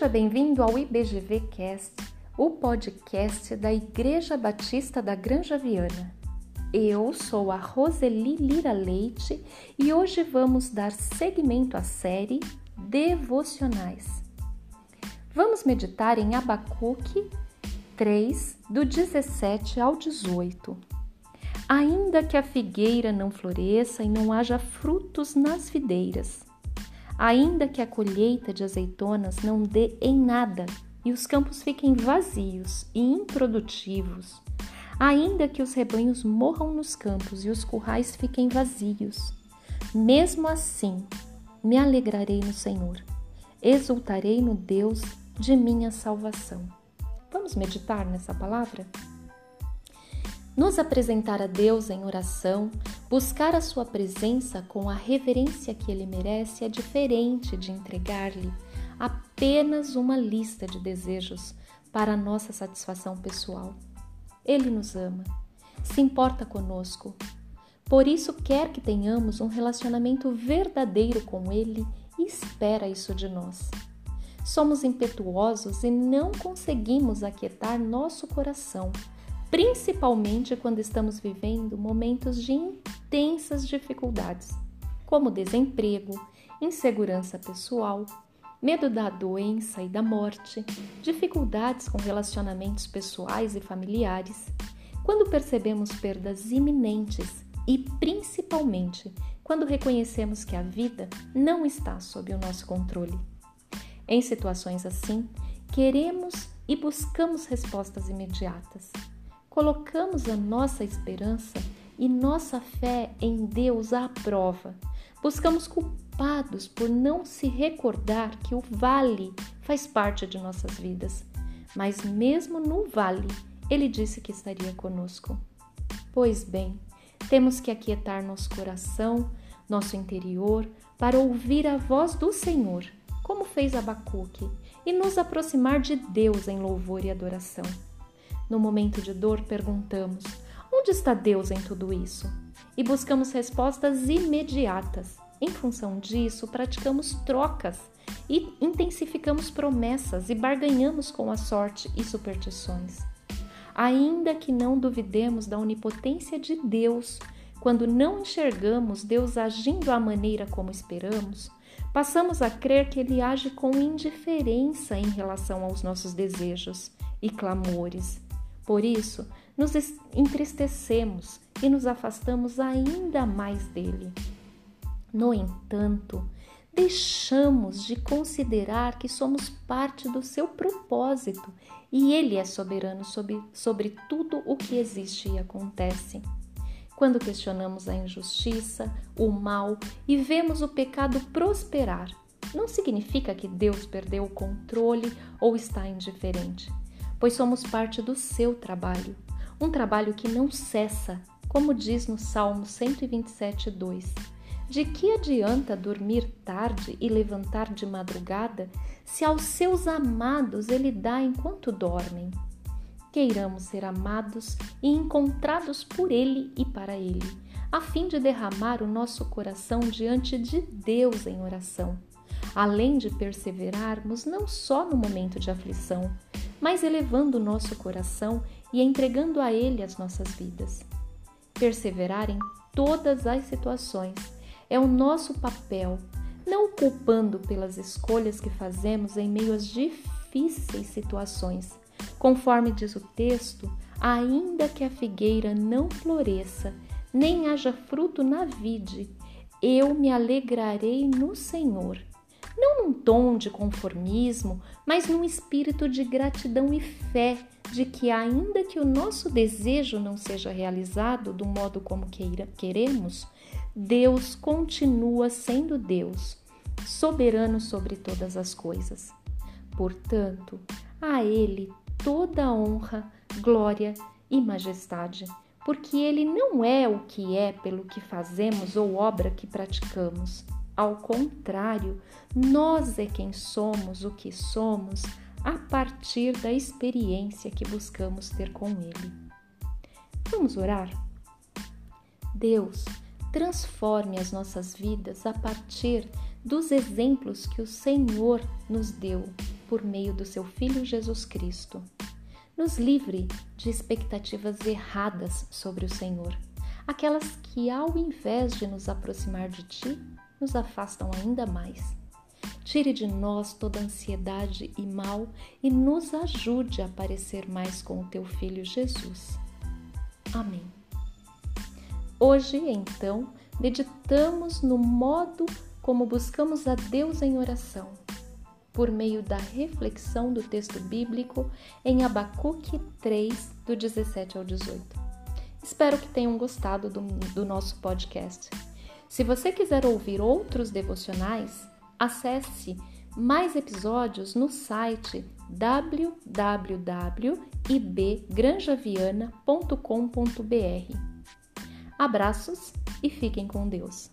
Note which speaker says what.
Speaker 1: Seja bem-vindo ao IBGV Cast, o podcast da Igreja Batista da Granja Viana. Eu sou a Roseli Lira Leite e hoje vamos dar seguimento à série Devocionais. Vamos meditar em Abacuque 3, do 17 ao 18. Ainda que a figueira não floresça e não haja frutos nas videiras, ainda que a colheita de azeitonas não dê em nada e os campos fiquem vazios e improdutivos, ainda que os rebanhos morram nos campos e os currais fiquem vazios, mesmo assim me alegrarei no Senhor, exultarei no Deus de minha salvação. Vamos meditar nessa palavra? Nos apresentar a Deus em oração, buscar a Sua presença com a reverência que Ele merece é diferente de entregar-lhe apenas uma lista de desejos para nossa satisfação pessoal. Ele nos ama, se importa conosco, por isso quer que tenhamos um relacionamento verdadeiro com Ele e espera isso de nós. Somos impetuosos e não conseguimos aquietar nosso coração principalmente quando estamos vivendo momentos de intensas dificuldades, como desemprego, insegurança pessoal, medo da doença e da morte, dificuldades com relacionamentos pessoais e familiares, quando percebemos perdas iminentes e principalmente quando reconhecemos que a vida não está sob o nosso controle. Em situações assim, queremos e buscamos respostas imediatas colocamos a nossa esperança e nossa fé em Deus à prova. Buscamos culpados por não se recordar que o vale faz parte de nossas vidas. Mas mesmo no vale, ele disse que estaria conosco. Pois bem, temos que aquietar nosso coração, nosso interior, para ouvir a voz do Senhor, como fez Abacuque, e nos aproximar de Deus em louvor e adoração. No momento de dor, perguntamos: onde está Deus em tudo isso? E buscamos respostas imediatas. Em função disso, praticamos trocas e intensificamos promessas e barganhamos com a sorte e superstições. Ainda que não duvidemos da onipotência de Deus, quando não enxergamos Deus agindo à maneira como esperamos, passamos a crer que Ele age com indiferença em relação aos nossos desejos e clamores por isso, nos entristecemos e nos afastamos ainda mais dele. No entanto, deixamos de considerar que somos parte do seu propósito e ele é soberano sobre, sobre tudo o que existe e acontece. Quando questionamos a injustiça, o mal e vemos o pecado prosperar, não significa que Deus perdeu o controle ou está indiferente pois somos parte do seu trabalho, um trabalho que não cessa, como diz no Salmo 127, 2. De que adianta dormir tarde e levantar de madrugada, se aos seus amados ele dá enquanto dormem? Queiramos ser amados e encontrados por ele e para ele, a fim de derramar o nosso coração diante de Deus em oração, além de perseverarmos não só no momento de aflição, mas elevando o nosso coração e entregando a Ele as nossas vidas. Perseverar em todas as situações é o nosso papel, não culpando pelas escolhas que fazemos em meio às difíceis situações. Conforme diz o texto, ainda que a figueira não floresça, nem haja fruto na vide, eu me alegrarei no Senhor não num tom de conformismo, mas num espírito de gratidão e fé de que, ainda que o nosso desejo não seja realizado do modo como queira, queremos, Deus continua sendo Deus, soberano sobre todas as coisas. Portanto, a Ele toda honra, glória e majestade, porque Ele não é o que é pelo que fazemos ou obra que praticamos ao contrário, nós é quem somos o que somos a partir da experiência que buscamos ter com Ele. Vamos orar? Deus, transforme as nossas vidas a partir dos exemplos que o Senhor nos deu por meio do seu Filho Jesus Cristo. Nos livre de expectativas erradas sobre o Senhor, aquelas que, ao invés de nos aproximar de Ti, nos afastam ainda mais. Tire de nós toda ansiedade e mal e nos ajude a parecer mais com o Teu Filho Jesus. Amém. Hoje, então, meditamos no modo como buscamos a Deus em oração, por meio da reflexão do texto bíblico em Abacuque 3, do 17 ao 18. Espero que tenham gostado do, do nosso podcast. Se você quiser ouvir outros devocionais, acesse mais episódios no site www.ibgranjaviana.com.br. Abraços e fiquem com Deus.